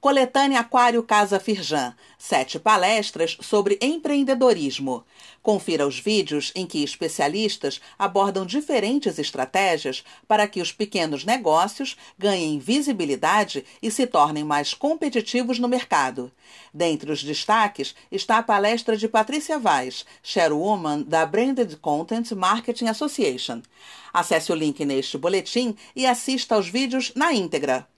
Coletânea Aquário Casa Firjan. Sete palestras sobre empreendedorismo. Confira os vídeos em que especialistas abordam diferentes estratégias para que os pequenos negócios ganhem visibilidade e se tornem mais competitivos no mercado. Dentre os destaques está a palestra de Patrícia Vaz, chairwoman da Branded Content Marketing Association. Acesse o link neste boletim e assista aos vídeos na íntegra.